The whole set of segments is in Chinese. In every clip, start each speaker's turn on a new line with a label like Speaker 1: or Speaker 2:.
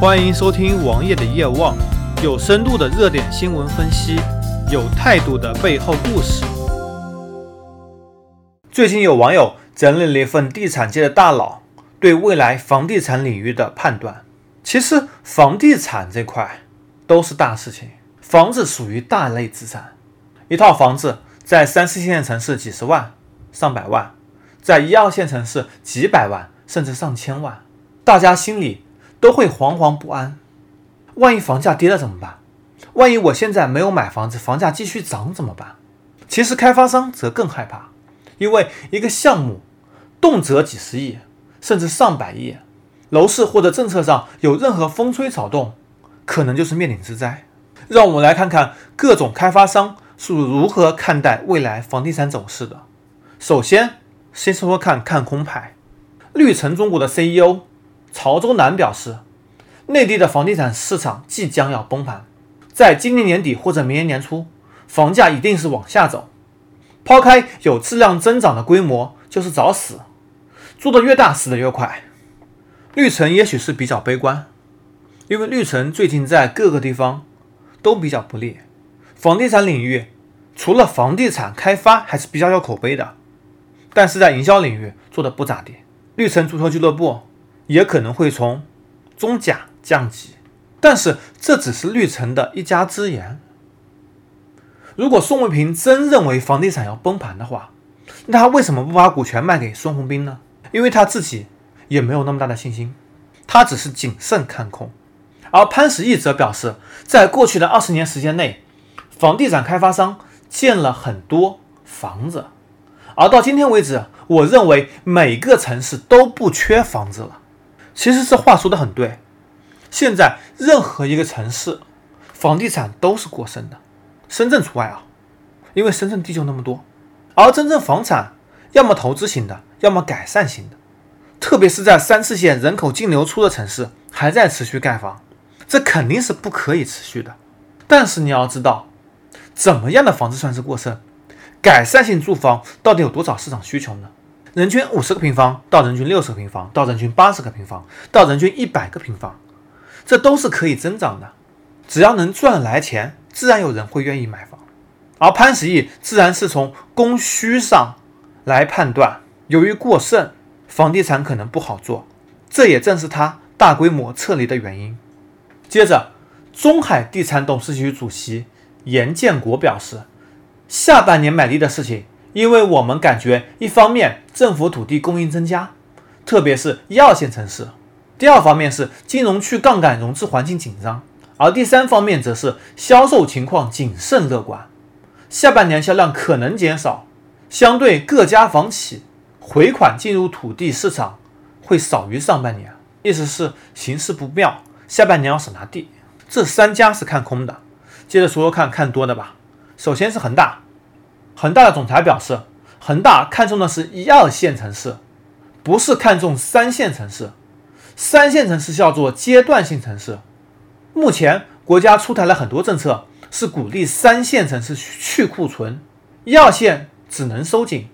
Speaker 1: 欢迎收听王爷的夜望，有深度的热点新闻分析，有态度的背后故事。最近有网友整理了一份地产界的大佬对未来房地产领域的判断。其实房地产这块都是大事情，房子属于大类资产，一套房子在三四线城市几十万、上百万，在一二线城市几百万甚至上千万，大家心里。都会惶惶不安，万一房价跌了怎么办？万一我现在没有买房子，房价继续涨怎么办？其实开发商则更害怕，因为一个项目动辄几十亿，甚至上百亿，楼市或者政策上有任何风吹草动，可能就是灭顶之灾。让我们来看看各种开发商是如何看待未来房地产走势的。首先，先说说看看空派，绿城中国的 CEO。潮州南表示，内地的房地产市场即将要崩盘，在今年年底或者明年年初，房价一定是往下走。抛开有质量增长的规模，就是找死，做的越大，死的越快。绿城也许是比较悲观，因为绿城最近在各个地方都比较不利，房地产领域除了房地产开发还是比较有口碑的，但是在营销领域做的不咋地。绿城足球俱乐部。也可能会从中甲降级，但是这只是绿城的一家之言。如果宋卫平真认为房地产要崩盘的话，那他为什么不把股权卖给孙宏斌呢？因为他自己也没有那么大的信心，他只是谨慎看空。而潘石屹则表示，在过去的二十年时间内，房地产开发商建了很多房子，而到今天为止，我认为每个城市都不缺房子了。其实这话说的很对，现在任何一个城市房地产都是过剩的，深圳除外啊，因为深圳地就那么多。而真正房产要么投资型的，要么改善型的，特别是在三四线人口净流出的城市还在持续盖房，这肯定是不可以持续的。但是你要知道，怎么样的房子算是过剩？改善性住房到底有多少市场需求呢？人均五十个平方到人均六十个平方到人均八十个平方到人均一百个平方，这都是可以增长的。只要能赚来钱，自然有人会愿意买房。而潘石屹自然是从供需上来判断，由于过剩，房地产可能不好做，这也正是他大规模撤离的原因。接着，中海地产董事局主席严建国表示，下半年买地的事情。因为我们感觉，一方面政府土地供应增加，特别是一二线城市；第二方面是金融去杠杆融资环境紧张，而第三方面则是销售情况谨慎乐观。下半年销量可能减少，相对各家房企回款进入土地市场会少于上半年，意思是形势不妙，下半年要少拿地。这三家是看空的，接着说说看看多的吧。首先是恒大。恒大的总裁表示，恒大看中的是一二线城市，不是看中三线城市。三线城市叫做阶段性城市。目前国家出台了很多政策，是鼓励三线城市去库存，一二线只能收紧。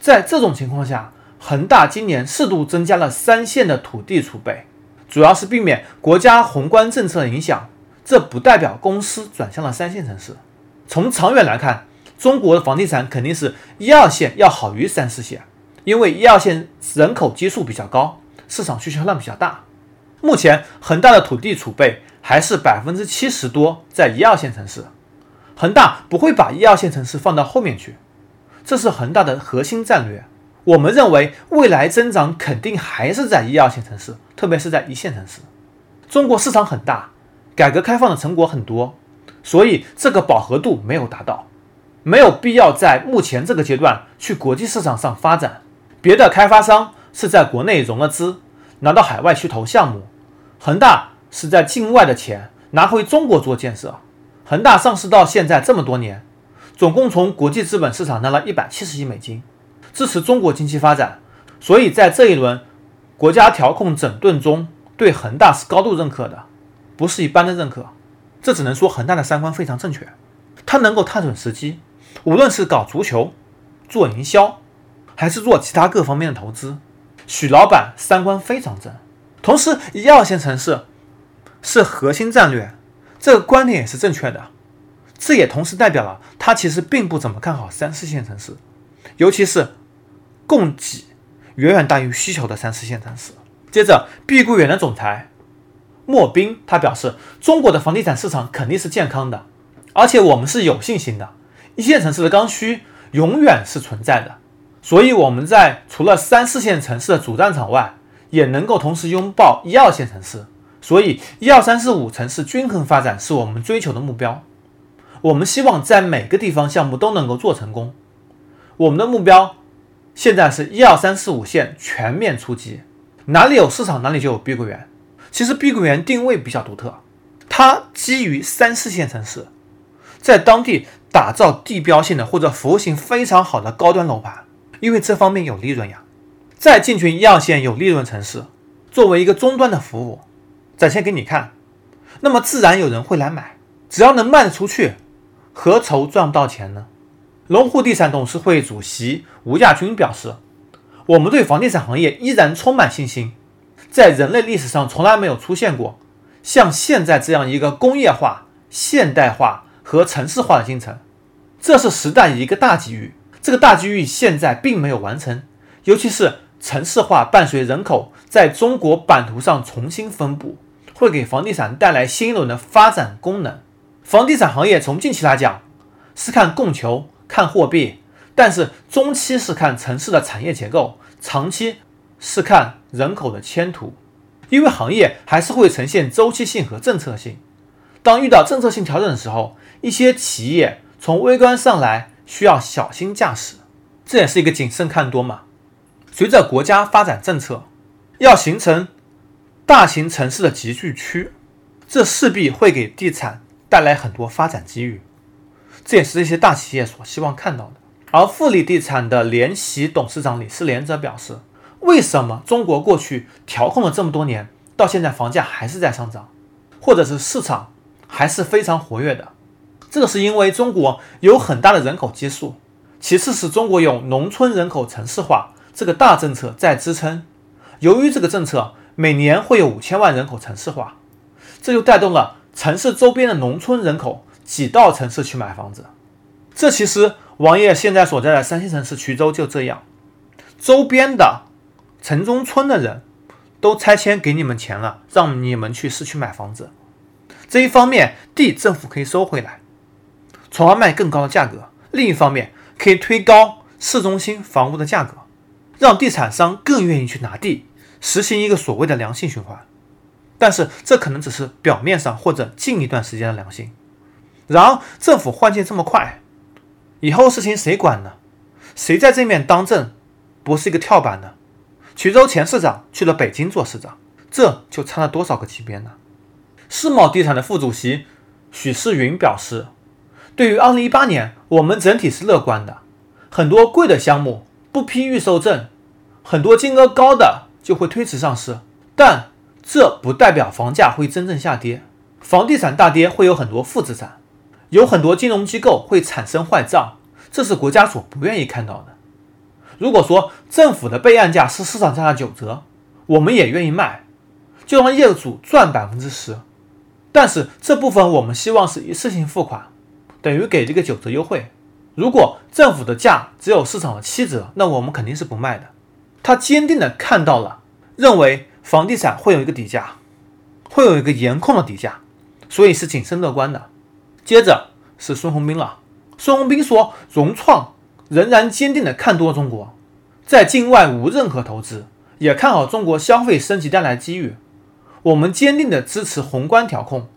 Speaker 1: 在这种情况下，恒大今年适度增加了三线的土地储备，主要是避免国家宏观政策影响。这不代表公司转向了三线城市。从长远来看。中国的房地产肯定是一二线要好于三四线，因为一二线人口基数比较高，市场需求量比较大。目前恒大的土地储备还是百分之七十多在一二线城市，恒大不会把一二线城市放到后面去，这是恒大的核心战略。我们认为未来增长肯定还是在一二线城市，特别是在一线城市。中国市场很大，改革开放的成果很多，所以这个饱和度没有达到。没有必要在目前这个阶段去国际市场上发展。别的开发商是在国内融了资，拿到海外去投项目；恒大是在境外的钱拿回中国做建设。恒大上市到现在这么多年，总共从国际资本市场拿了一百七十亿美金，支持中国经济发展。所以在这一轮国家调控整顿中，对恒大是高度认可的，不是一般的认可。这只能说恒大的三观非常正确，他能够看准时机。无论是搞足球、做营销，还是做其他各方面的投资，许老板三观非常正。同时，一二线城市是核心战略，这个观点也是正确的。这也同时代表了他其实并不怎么看好三四线城市，尤其是供给远远大于需求的三四线城市。接着，碧桂园的总裁莫斌他表示，中国的房地产市场肯定是健康的，而且我们是有信心的。一线城市的刚需永远是存在的，所以我们在除了三四线城市的主战场外，也能够同时拥抱一二线城市。所以，一二三四五城市均衡发展是我们追求的目标。我们希望在每个地方项目都能够做成功。我们的目标现在是一二三四五线全面出击，哪里有市场哪里就有碧桂园。其实碧桂园定位比较独特，它基于三四线城市，在当地打造地标性的或者服务性非常好的高端楼盘，因为这方面有利润呀。再进军一二线有利润城市，作为一个终端的服务。展现给你看，那么自然有人会来买。只要能卖得出去，何愁赚不到钱呢？龙湖地产董事会主席吴亚军表示：“我们对房地产行业依然充满信心。在人类历史上从来没有出现过像现在这样一个工业化、现代化和城市化的进程，这是时代一个大机遇。这个大机遇现在并没有完成，尤其是城市化伴随人口在中国版图上重新分布。”会给房地产带来新一轮的发展功能。房地产行业从近期来讲是看供求、看货币，但是中期是看城市的产业结构，长期是看人口的迁徙。因为行业还是会呈现周期性和政策性。当遇到政策性调整的时候，一些企业从微观上来需要小心驾驶，这也是一个谨慎看多嘛。随着国家发展政策要形成。大型城市的集聚区，这势必会给地产带来很多发展机遇，这也是这些大企业所希望看到的。而富力地产的联席董事长李世连则表示：“为什么中国过去调控了这么多年，到现在房价还是在上涨，或者是市场还是非常活跃的？这个是因为中国有很大的人口基数，其次是中国有农村人口城市化这个大政策在支撑。由于这个政策。”每年会有五千万人口城市化，这就带动了城市周边的农村人口挤到城市去买房子。这其实王爷现在所在的山西城市衢州就这样，周边的城中村的人都拆迁给你们钱了，让你们去市区买房子。这一方面地政府可以收回来，从而卖更高的价格；另一方面可以推高市中心房屋的价格，让地产商更愿意去拿地。实行一个所谓的良性循环，但是这可能只是表面上或者近一段时间的良性。然而，政府换届这么快，以后事情谁管呢？谁在这面当政，不是一个跳板呢？衢州前市长去了北京做市长，这就差了多少个级别呢？世茂地产的副主席许世云表示，对于2018年，我们整体是乐观的，很多贵的项目不批预售证，很多金额高的。就会推迟上市，但这不代表房价会真正下跌。房地产大跌会有很多负资产，有很多金融机构会产生坏账，这是国家所不愿意看到的。如果说政府的备案价是市场价的九折，我们也愿意卖，就让业主赚百分之十。但是这部分我们希望是一次性付款，等于给这个九折优惠。如果政府的价只有市场的七折，那我们肯定是不卖的。他坚定地看到了，认为房地产会有一个底价，会有一个严控的底价，所以是谨慎乐观的。接着是孙宏斌了，孙宏斌说，融创仍然坚定地看多中国，在境外无任何投资，也看好中国消费升级带来的机遇。我们坚定的支持宏观调控，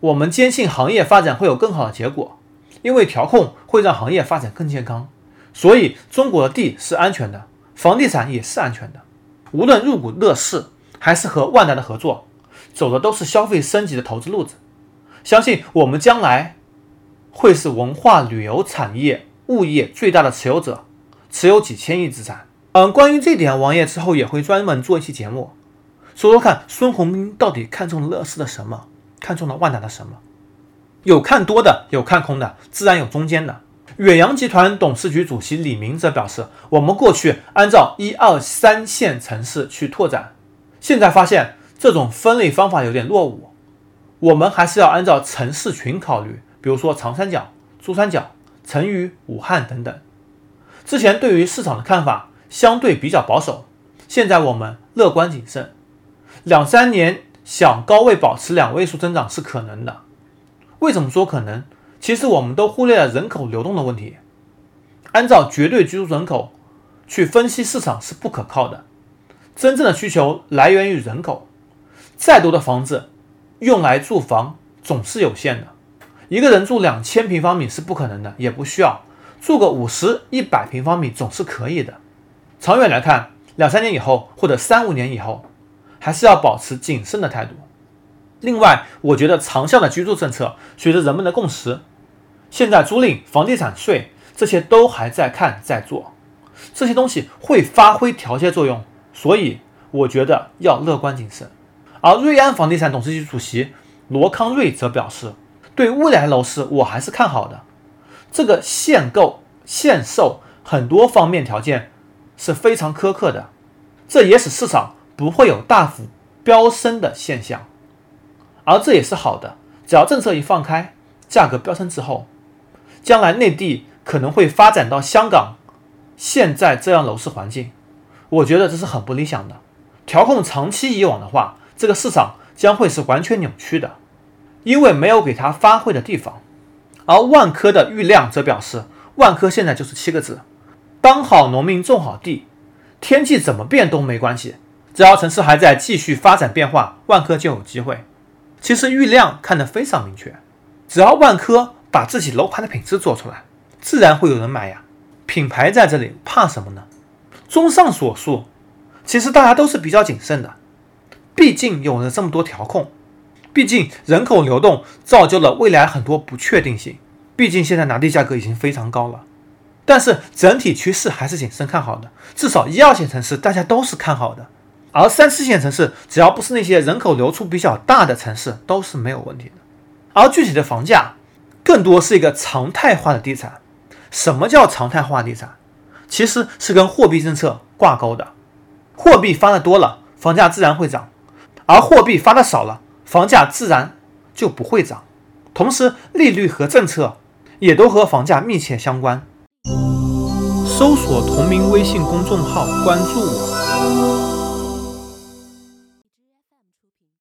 Speaker 1: 我们坚信行业发展会有更好的结果，因为调控会让行业发展更健康，所以中国的地是安全的。房地产也是安全的，无论入股乐视还是和万达的合作，走的都是消费升级的投资路子。相信我们将来会是文化旅游产业物业最大的持有者，持有几千亿资产。嗯，关于这点，王爷之后也会专门做一期节目，说说看孙宏斌到底看中乐视的什么，看中了万达的什么。有看多的，有看空的，自然有中间的。远洋集团董事局主席李明则表示：“我们过去按照一二三线城市去拓展，现在发现这种分类方法有点落伍。我们还是要按照城市群考虑，比如说长三角、珠三角、成渝、武汉等等。之前对于市场的看法相对比较保守，现在我们乐观谨慎。两三年想高位保持两位数增长是可能的。为什么说可能？其实我们都忽略了人口流动的问题。按照绝对居住人口去分析市场是不可靠的。真正的需求来源于人口。再多的房子用来住房总是有限的。一个人住两千平方米是不可能的，也不需要。住个五十、一百平方米总是可以的。长远来看，两三年以后或者三五年以后，还是要保持谨慎的态度。另外，我觉得长效的居住政策随着人们的共识，现在租赁、房地产税这些都还在看在做，这些东西会发挥调节作用，所以我觉得要乐观谨慎。而瑞安房地产董事局主席罗康瑞则表示，对未来楼市我还是看好的。这个限购、限售很多方面条件是非常苛刻的，这也使市场不会有大幅飙升的现象。而这也是好的，只要政策一放开，价格飙升之后，将来内地可能会发展到香港现在这样楼市环境，我觉得这是很不理想的。调控长期以往的话，这个市场将会是完全扭曲的，因为没有给它发挥的地方。而万科的郁亮则表示，万科现在就是七个字：当好农民种好地，天气怎么变都没关系，只要城市还在继续发展变化，万科就有机会。其实郁亮看得非常明确，只要万科把自己楼盘的品质做出来，自然会有人买呀。品牌在这里，怕什么呢？综上所述，其实大家都是比较谨慎的，毕竟有了这么多调控，毕竟人口流动造就了未来很多不确定性，毕竟现在拿地价格已经非常高了。但是整体趋势还是谨慎看好的，至少一二线城市大家都是看好的。而三四线城市，只要不是那些人口流出比较大的城市，都是没有问题的。而具体的房价，更多是一个常态化的地产。什么叫常态化地产？其实是跟货币政策挂钩的。货币发的多了，房价自然会涨；而货币发的少了，房价自然就不会涨。同时，利率和政策也都和房价密切相关。搜索同名微信公众号，关注我。